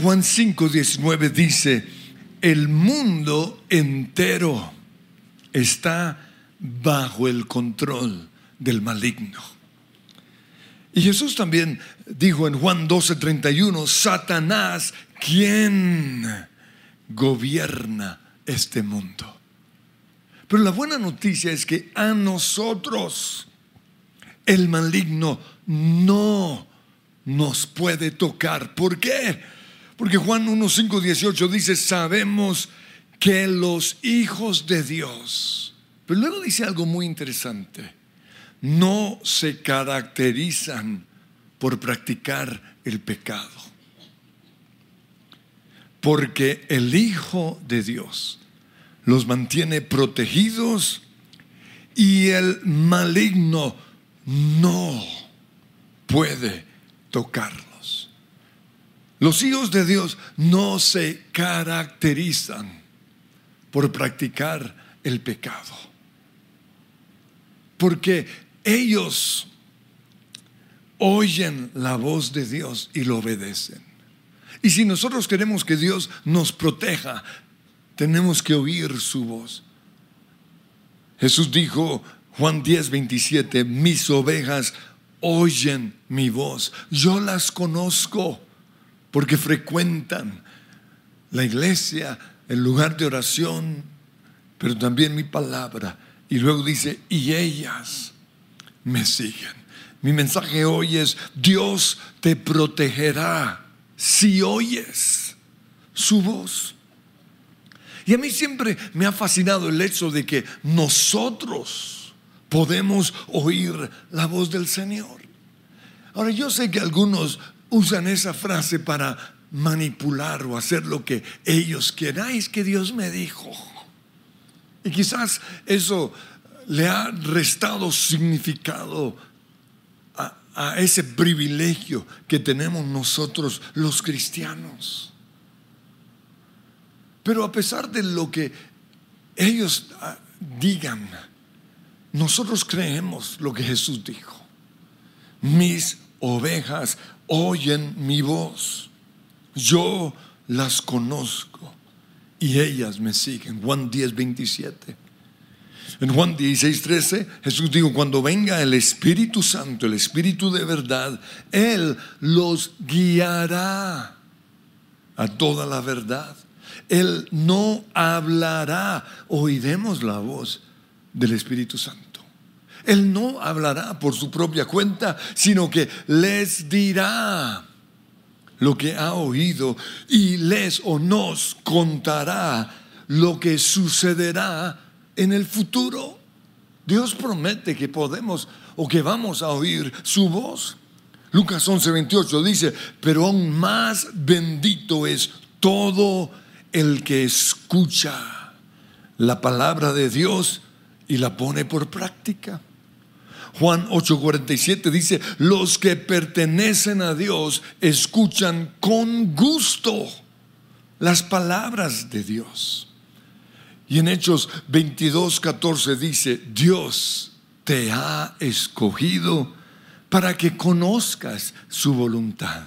Juan 5, 19 dice, el mundo entero está bajo el control del maligno. Y Jesús también dijo en Juan 12, 31, Satanás, ¿quién gobierna este mundo? Pero la buena noticia es que a nosotros el maligno no nos puede tocar. ¿Por qué? Porque Juan 1, 5, 18 dice, sabemos que los hijos de Dios, pero luego dice algo muy interesante, no se caracterizan por practicar el pecado. Porque el Hijo de Dios los mantiene protegidos y el maligno no puede tocarlos. Los hijos de Dios no se caracterizan por practicar el pecado. Porque ellos oyen la voz de Dios y lo obedecen. Y si nosotros queremos que Dios nos proteja, tenemos que oír su voz. Jesús dijo, Juan 10, 27, mis ovejas oyen mi voz, yo las conozco porque frecuentan la iglesia, el lugar de oración, pero también mi palabra. Y luego dice, y ellas me siguen. Mi mensaje hoy es, Dios te protegerá si oyes su voz. Y a mí siempre me ha fascinado el hecho de que nosotros podemos oír la voz del Señor. Ahora yo sé que algunos usan esa frase para manipular o hacer lo que ellos quieran. es que Dios me dijo. Y quizás eso le ha restado significado a, a ese privilegio que tenemos nosotros los cristianos. Pero a pesar de lo que ellos ah, digan, nosotros creemos lo que Jesús dijo. Mis ovejas oyen mi voz. Yo las conozco y ellas me siguen. Juan 10, 27. En Juan 16, 13, Jesús dijo, cuando venga el Espíritu Santo, el Espíritu de verdad, Él los guiará a toda la verdad. Él no hablará, oiremos la voz del Espíritu Santo. Él no hablará por su propia cuenta, sino que les dirá lo que ha oído y les o nos contará lo que sucederá en el futuro. Dios promete que podemos o que vamos a oír su voz. Lucas 11, 28 dice, pero aún más bendito es todo el que escucha la palabra de Dios y la pone por práctica. Juan 8:47 dice, los que pertenecen a Dios escuchan con gusto las palabras de Dios. Y en Hechos 22:14 dice, Dios te ha escogido para que conozcas su voluntad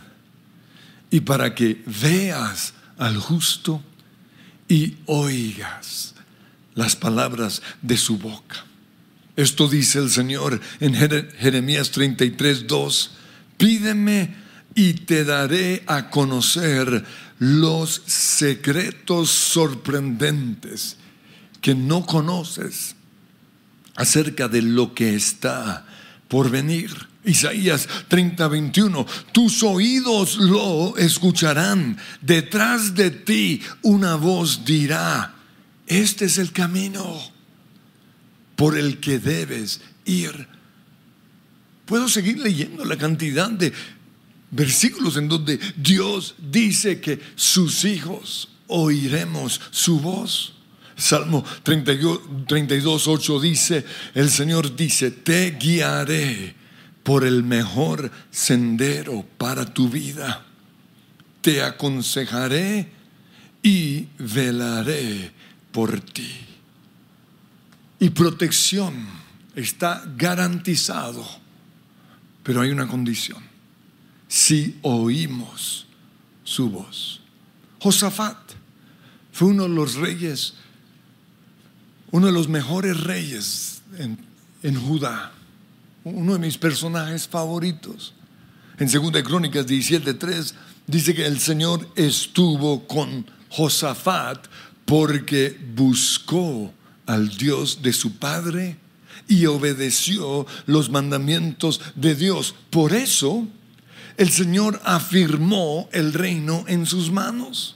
y para que veas al justo y oigas las palabras de su boca. Esto dice el Señor en Jeremías 33, 2. Pídeme y te daré a conocer los secretos sorprendentes que no conoces acerca de lo que está por venir. Isaías 30, 21, tus oídos lo escucharán, detrás de ti una voz dirá, este es el camino por el que debes ir. Puedo seguir leyendo la cantidad de versículos en donde Dios dice que sus hijos oiremos su voz. Salmo 32, 8 dice, el Señor dice, te guiaré por el mejor sendero para tu vida. Te aconsejaré y velaré por ti. Y protección está garantizado, pero hay una condición. Si oímos su voz. Josafat fue uno de los reyes, uno de los mejores reyes en, en Judá, uno de mis personajes favoritos. En 2 Crónicas 17:3 dice que el Señor estuvo con Josafat porque buscó al Dios de su padre y obedeció los mandamientos de Dios. Por eso el Señor afirmó el reino en sus manos.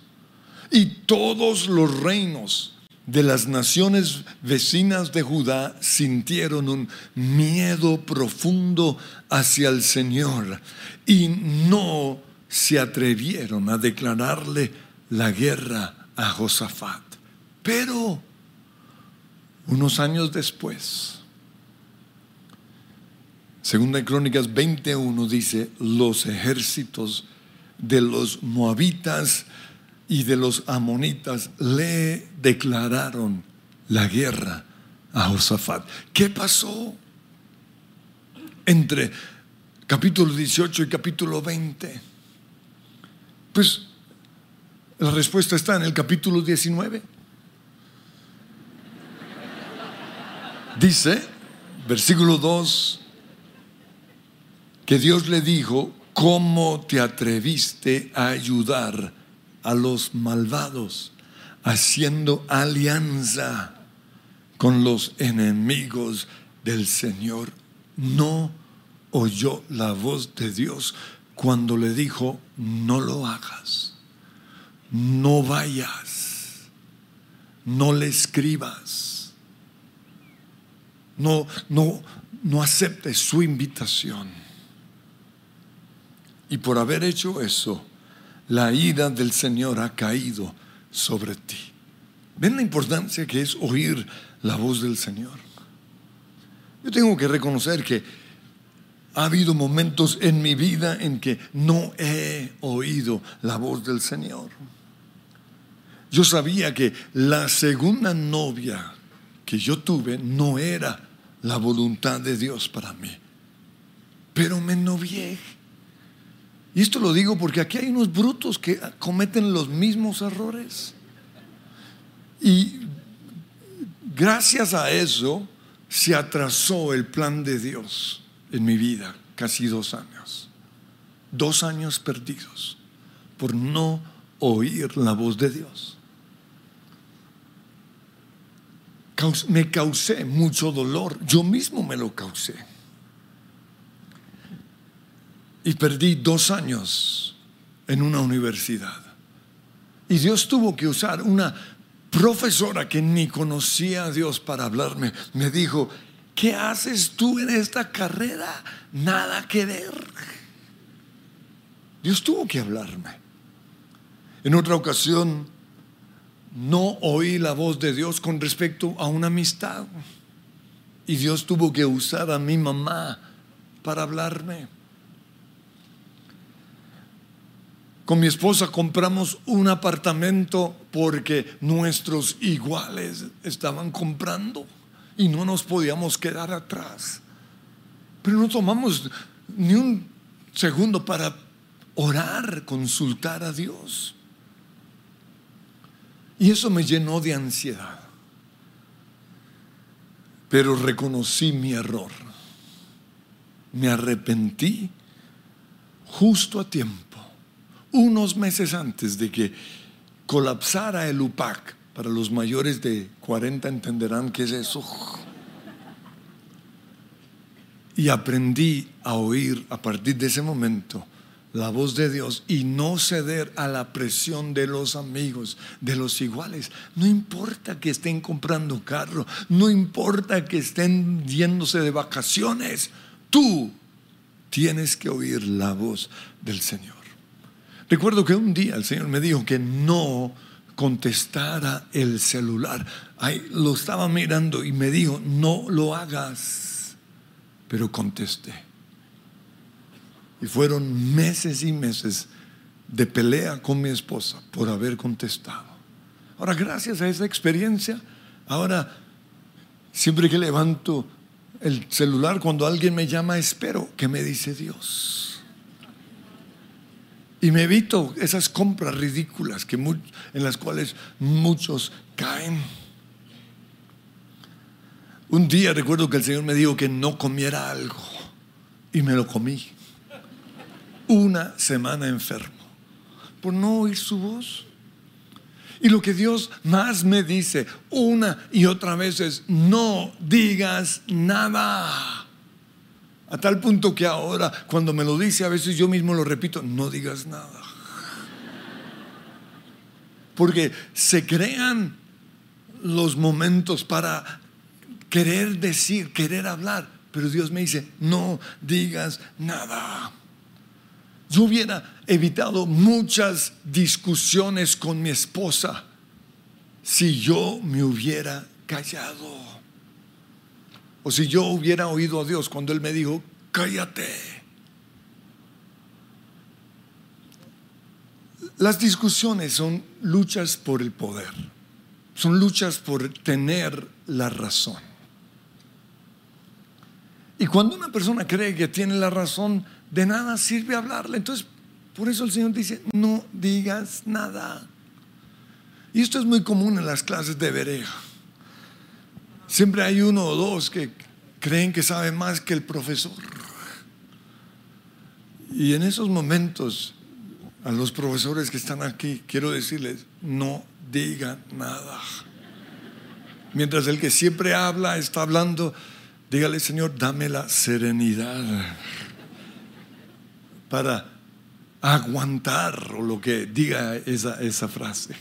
Y todos los reinos de las naciones vecinas de Judá sintieron un miedo profundo hacia el Señor y no se atrevieron a declararle la guerra a Josafat. Pero unos años después, Segunda Crónicas 21 dice, los ejércitos de los moabitas y de los amonitas le declararon la guerra a Josafat. ¿Qué pasó entre capítulo 18 y capítulo 20? Pues la respuesta está en el capítulo 19. Dice, versículo 2, que Dios le dijo, ¿cómo te atreviste a ayudar a los malvados haciendo alianza con los enemigos del Señor? No oyó la voz de Dios cuando le dijo, no lo hagas, no vayas, no le escribas, no, no, no aceptes su invitación. Y por haber hecho eso, la ira del Señor ha caído sobre ti. ¿Ven la importancia que es oír la voz del Señor? Yo tengo que reconocer que ha habido momentos en mi vida en que no he oído la voz del Señor. Yo sabía que la segunda novia que yo tuve no era la voluntad de Dios para mí, pero me novié y esto lo digo porque aquí hay unos brutos que cometen los mismos errores. Y gracias a eso se atrasó el plan de Dios en mi vida, casi dos años. Dos años perdidos por no oír la voz de Dios. Me causé mucho dolor, yo mismo me lo causé y perdí dos años en una universidad. Y Dios tuvo que usar una profesora que ni conocía a Dios para hablarme. Me dijo, ¿qué haces tú en esta carrera? Nada que ver. Dios tuvo que hablarme. En otra ocasión, no oí la voz de Dios con respecto a una amistad. Y Dios tuvo que usar a mi mamá para hablarme. Con mi esposa compramos un apartamento porque nuestros iguales estaban comprando y no nos podíamos quedar atrás. Pero no tomamos ni un segundo para orar, consultar a Dios. Y eso me llenó de ansiedad. Pero reconocí mi error. Me arrepentí justo a tiempo unos meses antes de que colapsara el UPAC, para los mayores de 40 entenderán qué es eso. Y aprendí a oír a partir de ese momento la voz de Dios y no ceder a la presión de los amigos, de los iguales. No importa que estén comprando carro, no importa que estén yéndose de vacaciones, tú tienes que oír la voz del Señor. Recuerdo que un día el Señor me dijo que no contestara el celular. Ahí lo estaba mirando y me dijo, no lo hagas. Pero contesté. Y fueron meses y meses de pelea con mi esposa por haber contestado. Ahora, gracias a esa experiencia, ahora siempre que levanto el celular, cuando alguien me llama, espero que me dice Dios. Y me evito esas compras ridículas que en las cuales muchos caen. Un día recuerdo que el Señor me dijo que no comiera algo y me lo comí. Una semana enfermo por no oír su voz. Y lo que Dios más me dice una y otra vez es, no digas nada. A tal punto que ahora, cuando me lo dice, a veces yo mismo lo repito, no digas nada. Porque se crean los momentos para querer decir, querer hablar, pero Dios me dice, no digas nada. Yo hubiera evitado muchas discusiones con mi esposa si yo me hubiera callado. O si yo hubiera oído a Dios cuando Él me dijo, cállate. Las discusiones son luchas por el poder, son luchas por tener la razón. Y cuando una persona cree que tiene la razón, de nada sirve hablarle. Entonces, por eso el Señor dice, no digas nada. Y esto es muy común en las clases de Berea. Siempre hay uno o dos que creen que saben más que el profesor. Y en esos momentos, a los profesores que están aquí, quiero decirles, no digan nada. Mientras el que siempre habla está hablando, dígale, Señor, dame la serenidad para aguantar o lo que diga esa, esa frase,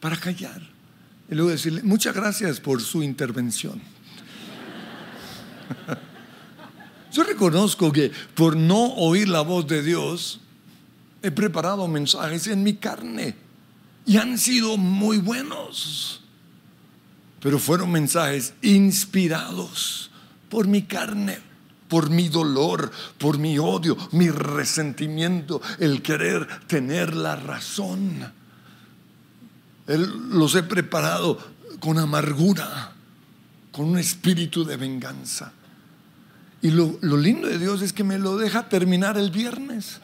para callar. Y luego decirle, muchas gracias por su intervención. Yo reconozco que por no oír la voz de Dios, he preparado mensajes en mi carne y han sido muy buenos, pero fueron mensajes inspirados por mi carne, por mi dolor, por mi odio, mi resentimiento, el querer tener la razón los he preparado con amargura, con un espíritu de venganza. Y lo, lo, lindo de Dios es que me lo deja terminar el viernes.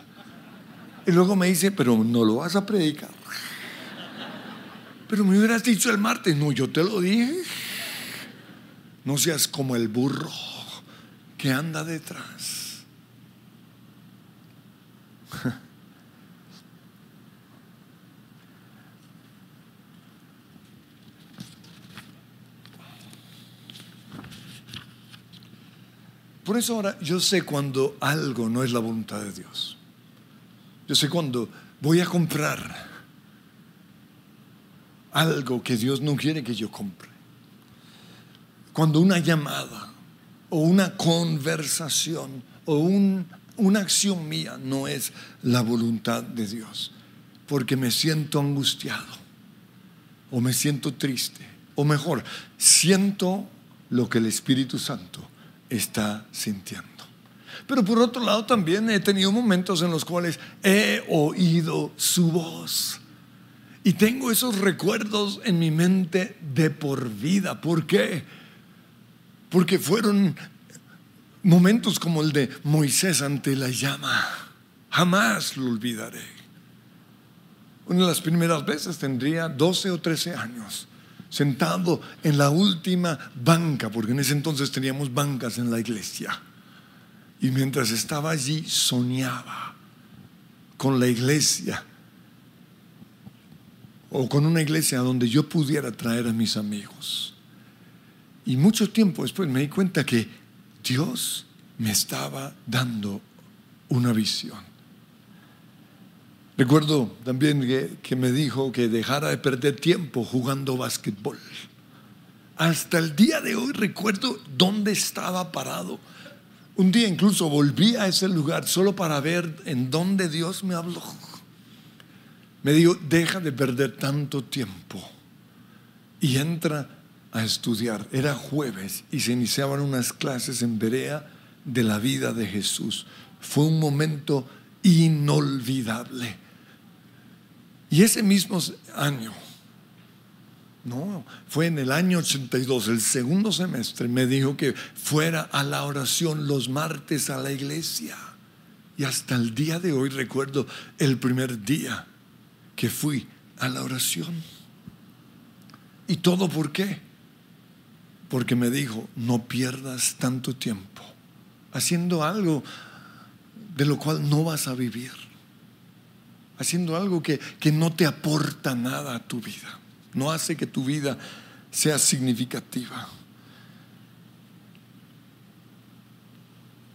Y luego me dice, pero no lo vas a predicar. Pero me hubieras dicho el martes, no, yo te lo dije. No seas como el burro que anda detrás. Por eso ahora yo sé cuando algo no es la voluntad de Dios. Yo sé cuando voy a comprar algo que Dios no quiere que yo compre. Cuando una llamada o una conversación o una acción mía no es la voluntad de Dios. Porque me siento angustiado o me siento triste o mejor, siento lo que el Espíritu Santo está sintiendo. Pero por otro lado también he tenido momentos en los cuales he oído su voz. Y tengo esos recuerdos en mi mente de por vida. ¿Por qué? Porque fueron momentos como el de Moisés ante la llama. Jamás lo olvidaré. Una de las primeras veces tendría 12 o 13 años sentado en la última banca, porque en ese entonces teníamos bancas en la iglesia. Y mientras estaba allí soñaba con la iglesia o con una iglesia donde yo pudiera traer a mis amigos. Y mucho tiempo después me di cuenta que Dios me estaba dando una visión. Recuerdo también que, me dijo que dejara de perder tiempo jugando básquetbol. Hasta el día de hoy recuerdo dónde estaba parado. Un día incluso volví a ese lugar solo para ver en dónde Dios me habló. Me dijo, deja de perder tanto tiempo y entra a estudiar. Era jueves y se iniciaban unas clases en Berea de la vida de Jesús. Fue un momento inolvidable y ese mismo año, no, fue en el año 82, el segundo semestre, me dijo que fuera a la oración los martes a la iglesia. Y hasta el día de hoy recuerdo el primer día que fui a la oración. ¿Y todo por qué? Porque me dijo, no pierdas tanto tiempo haciendo algo de lo cual no vas a vivir. Haciendo algo que, que no te aporta nada a tu vida. No hace que tu vida sea significativa.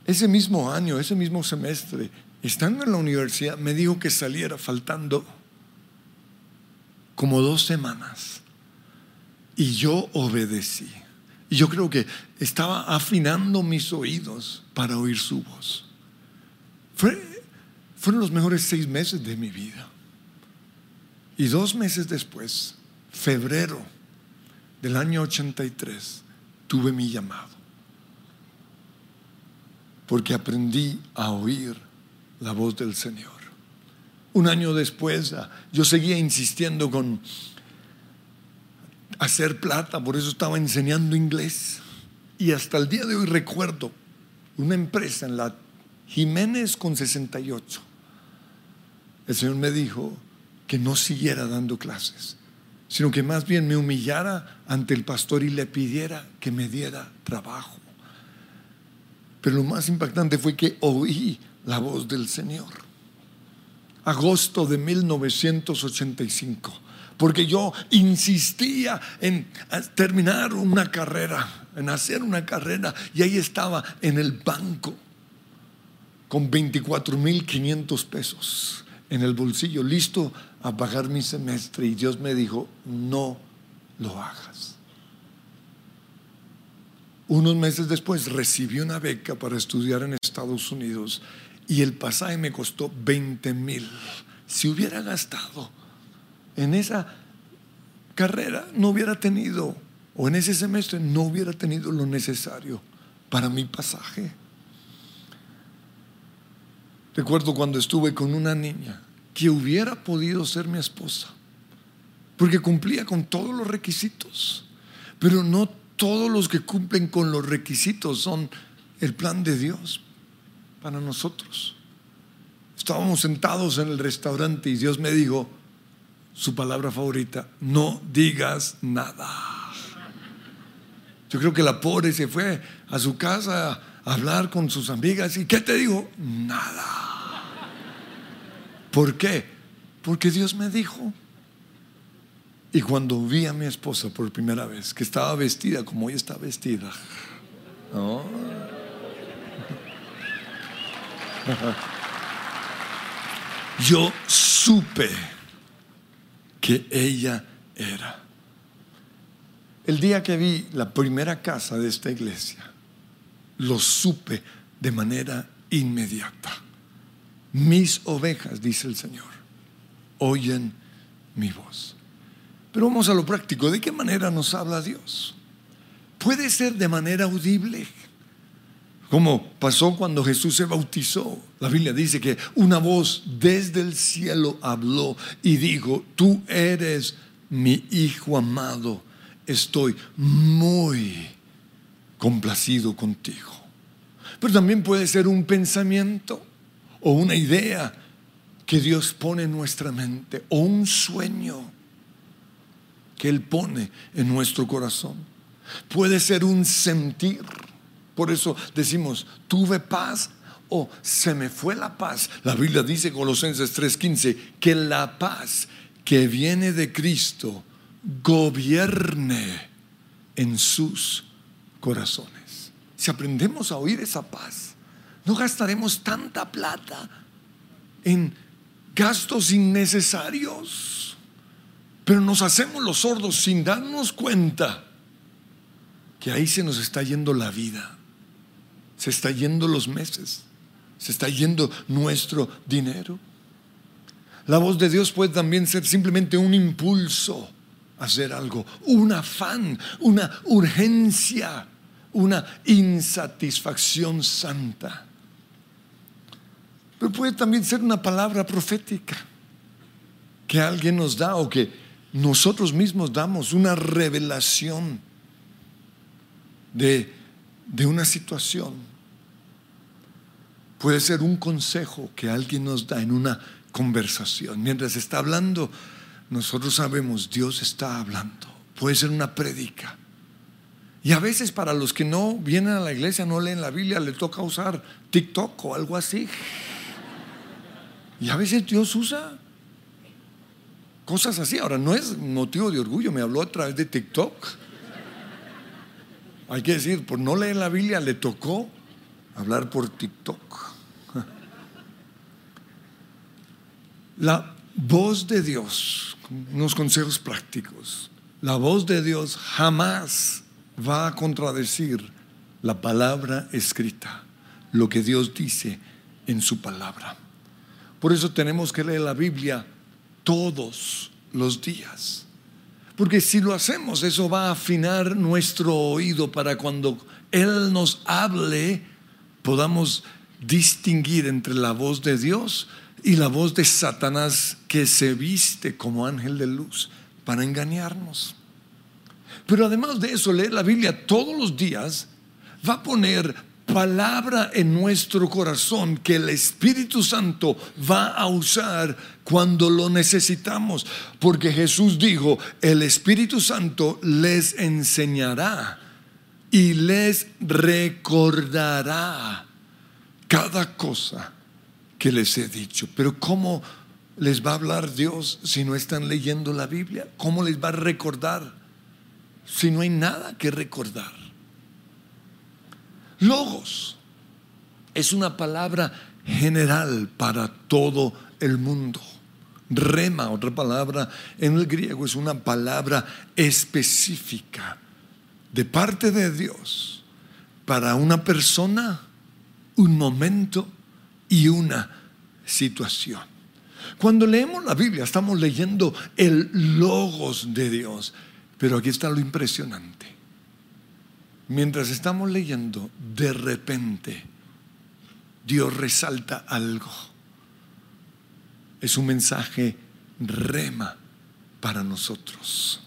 Ese mismo año, ese mismo semestre, estando en la universidad, me dijo que saliera faltando como dos semanas. Y yo obedecí. Y yo creo que estaba afinando mis oídos para oír su voz. fueron los mejores seis meses de mi vida. Y dos meses después, febrero del año 83, tuve mi llamado porque aprendí a oír la voz del Señor. Un año después yo seguía insistiendo con hacer plata, por eso estaba enseñando inglés. Y hasta el día de hoy recuerdo una empresa en la Jiménez con 68. El Señor me dijo que no siguiera dando clases, sino que más bien me humillara ante el pastor y le pidiera que me diera trabajo. Pero lo más impactante fue que oí la voz del Señor. Agosto de 1985. Porque yo insistía en terminar una carrera, en hacer una carrera. Y ahí estaba en el banco con 24.500 pesos en el bolsillo, listo a pagar mi semestre. Y Dios me dijo, no lo hagas. Unos meses después recibí una beca para estudiar en Estados Unidos y el pasaje me costó 20 mil. Si hubiera gastado en esa carrera, no hubiera tenido, o en ese semestre, no hubiera tenido lo necesario para mi pasaje. Recuerdo cuando estuve con una niña que hubiera podido ser mi esposa, porque cumplía con todos los requisitos, pero no todos los que cumplen con los requisitos son el plan de Dios para nosotros. Estábamos sentados en el restaurante y Dios me dijo, su palabra favorita, no digas nada. Yo creo que la pobre se fue a su casa a hablar con sus amigas y ¿qué te dijo? Nada. ¿Por qué? Porque Dios me dijo. Y cuando vi a mi esposa por primera vez, que estaba vestida como ella está vestida, yo supe que ella era. El día que vi la primera casa de esta iglesia, lo supe de manera inmediata. Mis ovejas, dice el Señor, oyen mi voz. Pero vamos a lo práctico. ¿De qué manera nos habla Dios? Puede ser de manera audible, como pasó cuando Jesús se bautizó. La Biblia dice que una voz desde el cielo habló y dijo, tú eres mi hijo amado, estoy muy complacido contigo. Pero también puede ser un pensamiento o una idea que Dios pone en nuestra mente o un sueño que Él pone en nuestro corazón. Puede ser un sentir. Por eso decimos, tuve paz o se me fue la paz. La Biblia dice, Colosenses 3:15, que la paz que viene de Cristo gobierne en sus corazones. Si aprendemos a oír esa paz, no gastaremos tanta plata en gastos innecesarios pero nos hacemos los sordos sin darnos cuenta que ahí se nos está yendo la vida, se está yendo los meses, se está yendo nuestro dinero. La voz de Dios puede también ser simplemente un impulso a hacer algo, un afán, una urgencia, una insatisfacción santa. Pero puede también ser una palabra profética que alguien nos da o que nosotros mismos damos una revelación de, una situación. Puede ser un consejo que alguien nos da en una conversación. Mientras está hablando, nosotros sabemos, Dios está hablando. Puede ser una prédica. Y a veces para los que no vienen a la iglesia, no leen la Biblia, le toca usar TikTok o algo así. Y a veces Dios usa cosas así. Ahora, no es motivo de orgullo, me habló a través de TikTok. Hay que decir, por no leer la Biblia le tocó hablar por TikTok. La voz de Dios, unos consejos prácticos. La voz de Dios jamás va a contradecir la palabra escrita, lo que Dios dice en su palabra. Por eso tenemos que leer la Biblia todos los días. Porque si lo hacemos, eso va a afinar nuestro oído para cuando Él nos hable, podamos distinguir entre la voz de Dios y la voz de Satanás que se viste como ángel de luz para engañarnos. Pero además de eso, leer la Biblia todos los días va a poner palabra en nuestro corazón que el Espíritu Santo va a usar cuando lo necesitamos. Porque Jesús dijo, el Espíritu Santo les enseñará y les recordará cada cosa que les he dicho. Pero ¿cómo les va a hablar Dios si no están leyendo la Biblia? ¿Cómo les va a recordar si no hay nada que recordar? Logos es una palabra general para todo el mundo. Rema, otra palabra en el griego, es una palabra específica de parte de Dios para una persona, un momento y una situación. Cuando leemos la Biblia estamos leyendo el logos de Dios, pero aquí está lo impresionante. Mientras estamos leyendo, de repente Dios resalta algo. Es un mensaje rema para nosotros.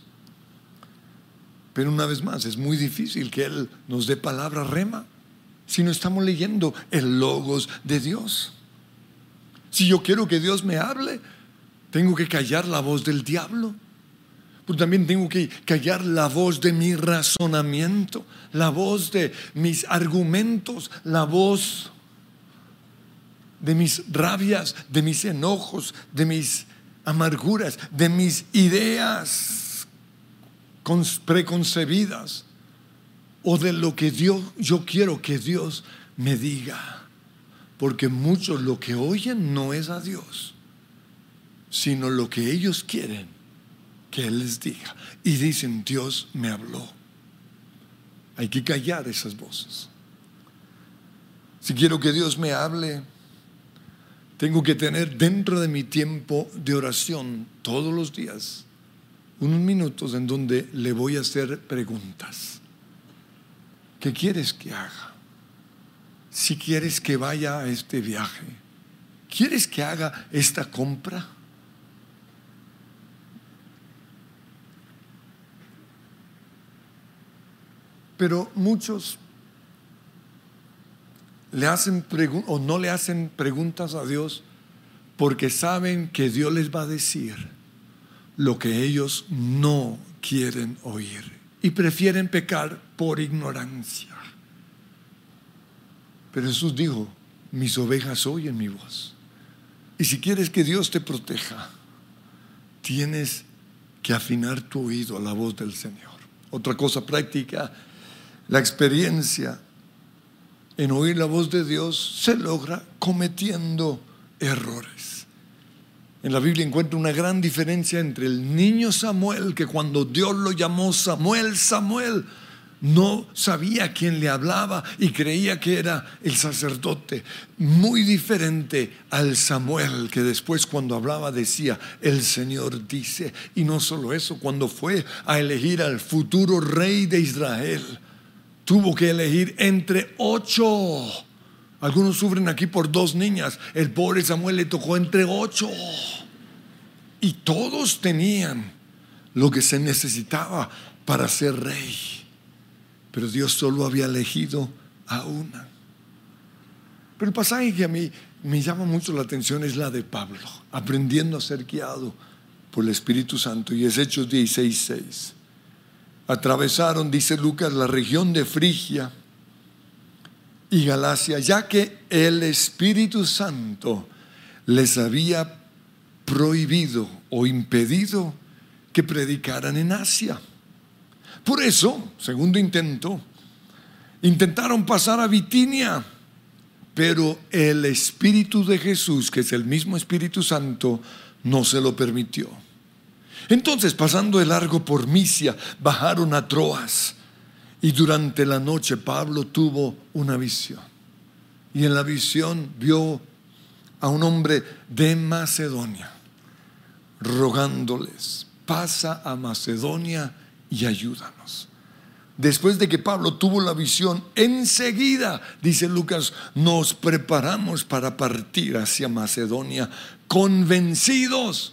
Pero una vez más, es muy difícil que Él nos dé palabra rema si no estamos leyendo el logos de Dios? Si yo quiero que Dios me hable, tengo que callar la voz del diablo. Pero también tengo que callar la voz de mi razonamiento, la voz de mis argumentos, la voz de mis rabias, de mis enojos, de mis amarguras, de mis ideas preconcebidas o de lo que Dios, yo quiero que Dios me diga. Porque muchos lo que oyen no es a Dios, sino lo que ellos quieren que Él les diga. Y dicen, Dios me habló. Hay que callar esas voces. Si quiero que Dios me hable, tengo que tener dentro de mi tiempo de oración todos los días unos minutos en donde le voy a hacer preguntas. ¿Qué quieres que haga? Si quieres que vaya a este viaje, ¿quieres que haga esta compra? Pero muchos le hacen o no le hacen preguntas a Dios porque saben que Dios les va a decir lo que ellos no quieren oír y prefieren pecar por ignorancia. Pero Jesús dijo, mis ovejas oyen mi voz. Y si quieres que Dios te proteja, tienes que afinar tu oído a la voz del Señor. Otra cosa práctica, la experiencia en oír la voz de Dios se logra cometiendo errores. En la Biblia encuentro una gran diferencia entre el niño Samuel, que cuando Dios lo llamó Samuel, Samuel, no sabía quién le hablaba y creía que era el sacerdote. Muy diferente al Samuel que después cuando hablaba decía, el Señor dice. Y no solo eso, cuando fue a elegir al futuro rey de Israel, tuvo que elegir entre ocho. Algunos sufren aquí por dos niñas. El pobre Samuel le tocó entre ocho. Y todos tenían lo que se necesitaba para ser rey. Pero Dios solo había elegido a una. Pero el pasaje que a mí me llama mucho la atención es la de Pablo, aprendiendo a ser guiado por el Espíritu Santo, y es Hechos 16:6. Atravesaron, dice Lucas, la región de Frigia y Galacia, ya que el Espíritu Santo les había prohibido o impedido que predicaran en Asia. Por eso, segundo intento, intentaron pasar a Bitinia, pero el Espíritu de Jesús, que es el mismo Espíritu Santo, no se lo permitió. Entonces, pasando de largo por Misia, bajaron a Troas y durante la noche Pablo tuvo una visión. Y en la visión vio a un hombre de Macedonia rogándoles, pasa a Macedonia y ayúdanos. Después de que Pablo tuvo la visión, enseguida, dice Lucas, nos preparamos para partir hacia Macedonia, convencidos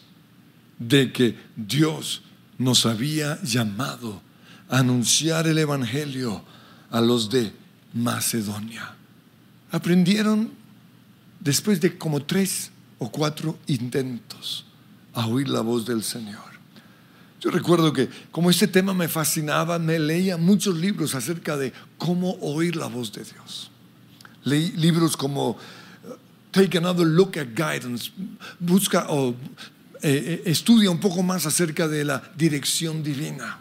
de que Dios nos había llamado a anunciar el Evangelio a los de Macedonia. Aprendieron después de como tres o cuatro intentos a oír la voz del Señor. Yo recuerdo que como este tema me fascinaba, me leía muchos libros acerca de cómo oír la voz de Dios. Leí libros como uh, Take Another Look at Guidance, busca o eh, eh, estudia un poco más acerca de la dirección divina.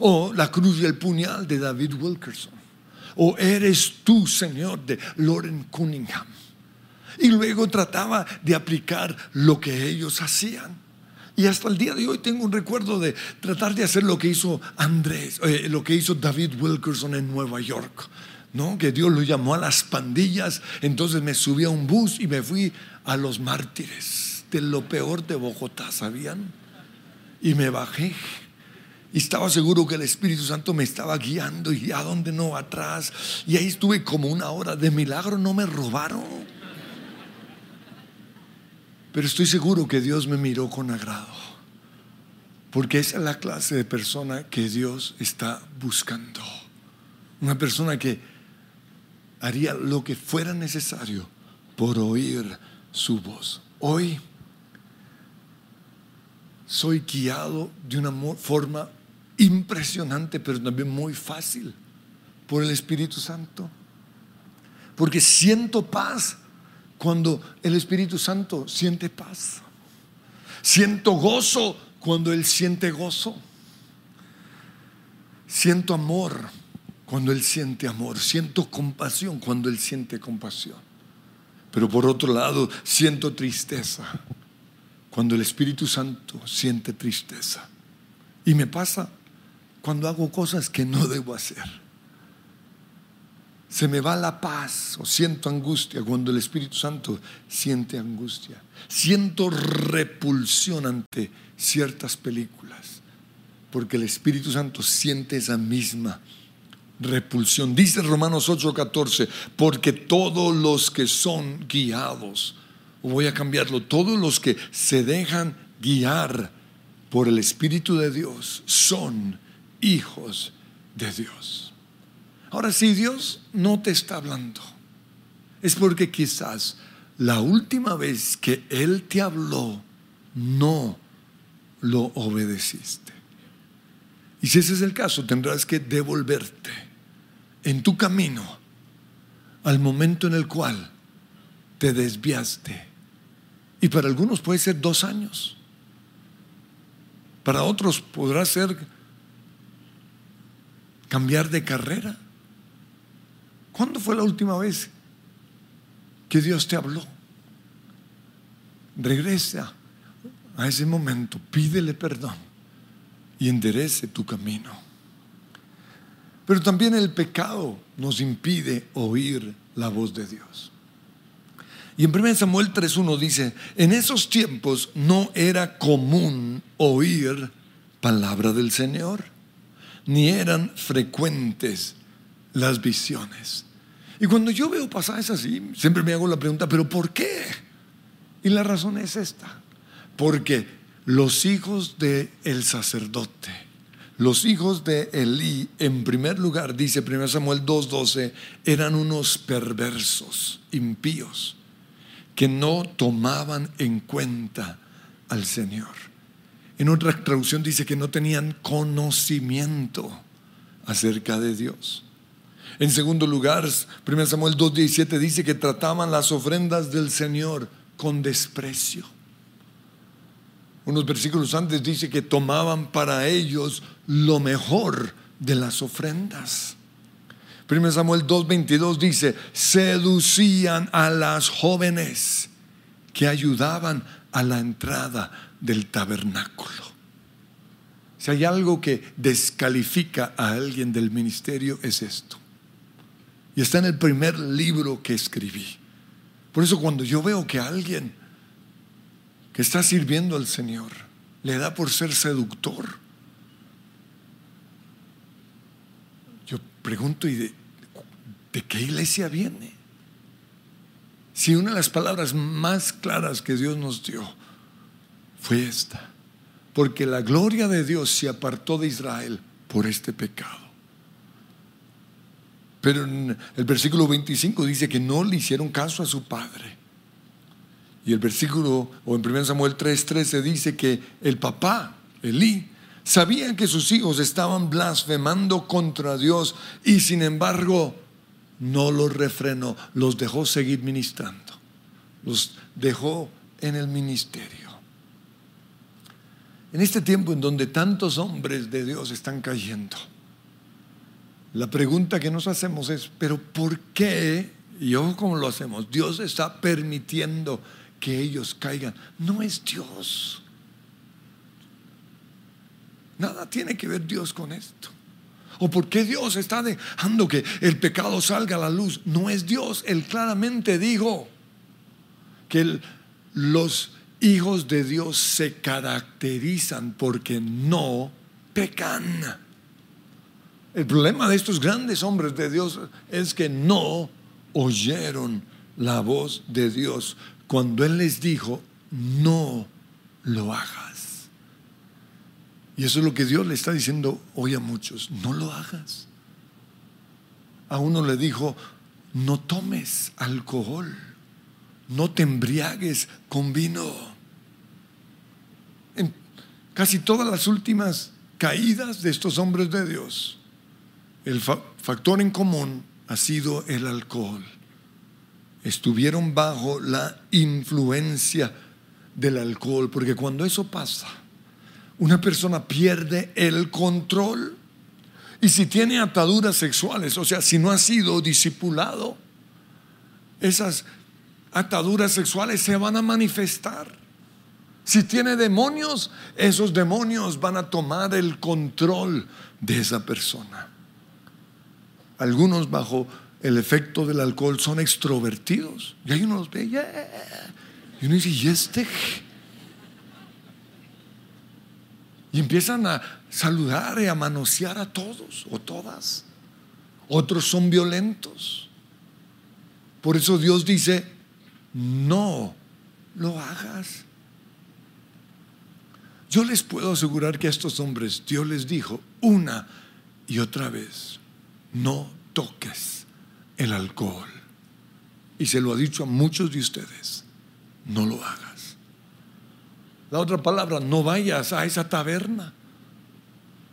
O La cruz y el puñal de David Wilkerson. O Eres tú, Señor, de Lauren Cunningham. Y luego trataba de aplicar lo que ellos hacían. Y hasta el día de hoy tengo un recuerdo de tratar de hacer lo que hizo Andrés, eh, lo que hizo David Wilkerson en Nueva York. ¿no? Que Dios lo llamó a las pandillas. Entonces me subí a un bus y me fui a los mártires de lo peor de Bogotá, ¿sabían? Y me bajé. Y estaba seguro que el Espíritu Santo me estaba guiando y a dónde no, atrás. Y ahí estuve como una hora. De milagro no me robaron. Pero estoy seguro que Dios me miró con agrado. Porque esa es la clase de persona que Dios está buscando. Una persona que haría lo que fuera necesario por oír su voz. Hoy soy guiado de una forma impresionante, pero también muy fácil por el Espíritu Santo. Porque siento paz cuando el Espíritu Santo siente paz. Siento gozo cuando Él siente gozo. Siento amor cuando Él siente amor. Siento compasión cuando Él siente compasión. Pero por otro lado, siento tristeza cuando el Espíritu Santo siente tristeza. Y me pasa cuando hago cosas que no debo hacer se me va la paz o siento angustia cuando el Espíritu Santo siente angustia. Siento repulsión ante ciertas películas porque el Espíritu Santo siente esa misma repulsión. Dice Romanos 8:14, porque todos los que son guiados, voy a cambiarlo, todos los que se dejan guiar por el Espíritu de Dios son hijos de Dios. Ahora, si Dios no te está hablando, es porque quizás la última vez que Él te habló, no lo obedeciste. Y si ese es el caso, tendrás que devolverte en tu camino al momento en el cual te desviaste. Y para algunos puede ser dos años. Para otros podrá ser cambiar de carrera. ¿Cuándo fue la última vez que Dios te habló? Regresa a ese momento, pídele perdón y enderece tu camino. Pero también el pecado nos impide oír la voz de Dios. Y en 1 Samuel 3.1 dice, en esos tiempos no era común oír palabra del Señor, ni eran frecuentes las visiones. Y cuando yo veo pasajes así, siempre me hago la pregunta, ¿pero por qué? Y la razón es esta, porque los hijos del el sacerdote Los hijos de Elí, en primer lugar, dice 1 Samuel 2.12, eran unos perversos, impíos, que no tomaban en cuenta al Señor. En otra traducción dice que no tenían conocimiento acerca de Dios. En segundo lugar, 1 Samuel 2.17 dice que trataban las ofrendas del Señor con desprecio. Unos versículos antes dice que tomaban para ellos lo mejor de las ofrendas. 1 Samuel 2.22 dice, seducían a las jóvenes que ayudaban a la entrada del tabernáculo. Si hay algo que descalifica a alguien del ministerio es esto. Y está en el primer libro que escribí. Por eso cuando yo veo que alguien que está sirviendo al Señor le da por ser seductor, yo pregunto, ¿y de, de qué iglesia viene? Si una de las palabras más claras que Dios nos dio fue esta, porque la gloria de Dios se apartó de Israel por este pecado. Pero en el versículo 25 dice que no le hicieron caso a su padre. Y el versículo, o en 1 Samuel 3:13 dice que el papá, Elí, sabía que sus hijos estaban blasfemando contra Dios y sin embargo no los refrenó, los dejó seguir ministrando, los dejó en el ministerio. En este tiempo en donde tantos hombres de Dios están cayendo, la pregunta que nos hacemos es, pero ¿por qué? Y ojo cómo lo hacemos. Dios está permitiendo que ellos caigan. No es Dios. Nada tiene que ver Dios con esto. ¿O por qué Dios está dejando que el pecado salga a la luz? No es Dios. Él claramente dijo que los hijos de Dios se caracterizan porque no pecan. El problema de estos grandes hombres de Dios es que no oyeron la voz de Dios cuando Él les dijo, no lo hagas. Y eso es lo que Dios le está diciendo hoy a muchos, no lo hagas. A uno le dijo, no tomes alcohol, no te embriagues con vino. En casi todas las últimas caídas de estos hombres de Dios, el factor en común ha sido el alcohol. Estuvieron bajo la influencia del alcohol, porque cuando eso pasa, una persona pierde el control. Y si tiene ataduras sexuales, o sea, si no ha sido discipulado, esas ataduras sexuales se van a manifestar. Si tiene demonios, esos demonios van a tomar el control de esa persona. Algunos bajo el efecto del alcohol son extrovertidos. Y ahí uno los ve, y uno dice, ¿y este? Y empiezan a saludar y a manosear a todos o todas. Otros son violentos. Por eso Dios dice, no lo hagas. Yo les puedo asegurar que a estos hombres Dios les dijo una y otra vez, no toques el alcohol. Y se lo ha dicho a muchos de ustedes, no lo hagas. La otra palabra, no vayas a esa taberna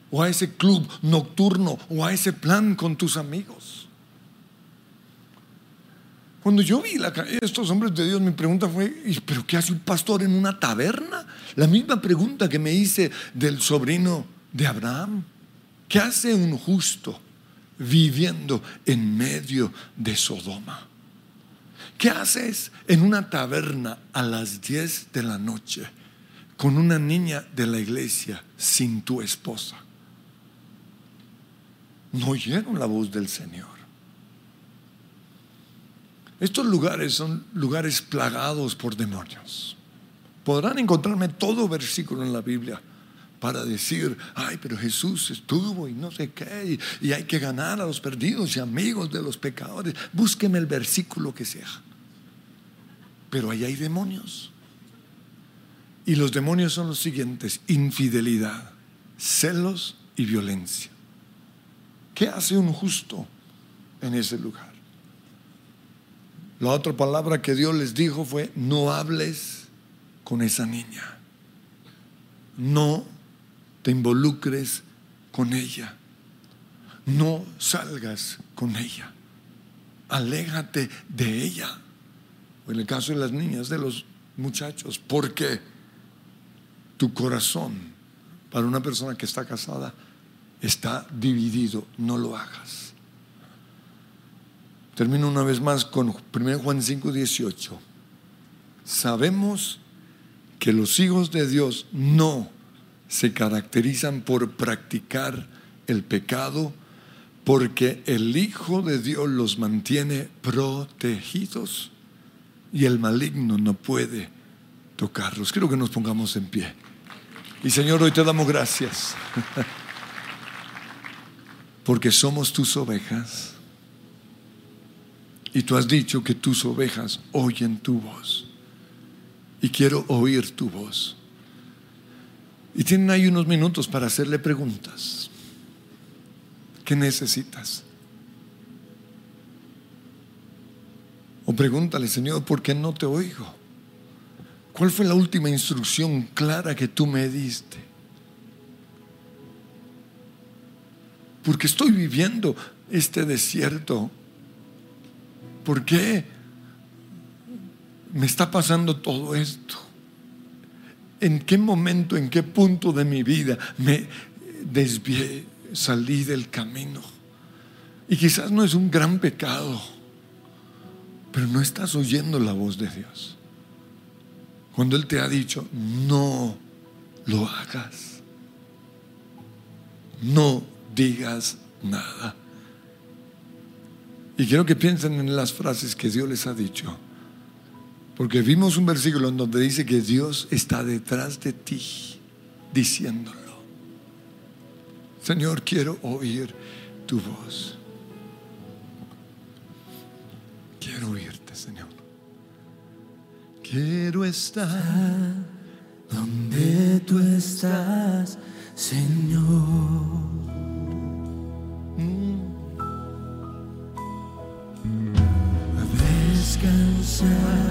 o a ese club nocturno o a ese plan con tus amigos. Cuando yo vi la, estos hombres de Dios, mi pregunta fue, ¿pero qué hace un pastor en una taberna? La misma pregunta que me hice del sobrino de Abraham. ¿Qué hace un justo? Viviendo en medio de Sodoma. ¿Qué haces en una taberna a las 10 de la noche con una niña de la iglesia sin tu esposa? No oyeron la voz del Señor. Estos lugares son lugares plagados por demonios. Podrán encontrarme todo versículo en la Biblia para decir, ay, pero Jesús estuvo y no sé qué, y, hay que ganar a los perdidos y amigos de los pecadores. Búsqueme el versículo que sea. Pero ahí hay demonios. Y los demonios son los siguientes, infidelidad, celos y violencia. ¿Qué hace un justo en ese lugar? La otra palabra que Dios les dijo fue, no hables con esa niña. No te involucres con ella. No salgas con ella. Aléjate de ella. O en el caso de las niñas, de los muchachos, porque tu corazón para una persona que está casada está dividido. No lo hagas. Termino una vez más con 1 Juan 5, 18. Sabemos que los hijos de Dios no se caracterizan por practicar el pecado, porque el Hijo de Dios los mantiene protegidos y el maligno no puede tocarlos. Quiero que nos pongamos en pie. Y Señor, hoy te damos gracias, porque somos tus ovejas. Y tú has dicho que tus ovejas oyen tu voz. Y quiero oír tu voz. Y tienen ahí unos minutos para hacerle preguntas. ¿Qué necesitas? O pregúntale, Señor, ¿por qué no te oigo? ¿Cuál fue la última instrucción clara que tú me diste? Porque estoy viviendo este desierto. ¿Por qué me está pasando todo esto? En qué momento, en qué punto de mi vida me desvié, salí del camino. Y quizás no es un gran pecado, pero no estás oyendo la voz de Dios. Cuando Él te ha dicho, no lo hagas, no digas nada. Y quiero que piensen en las frases que Dios les ha dicho. Porque vimos un versículo en donde dice que Dios está detrás de ti diciéndolo. Señor, quiero oír tu voz. Quiero oírte, Señor. Quiero estar donde tú estás, Señor. Descansar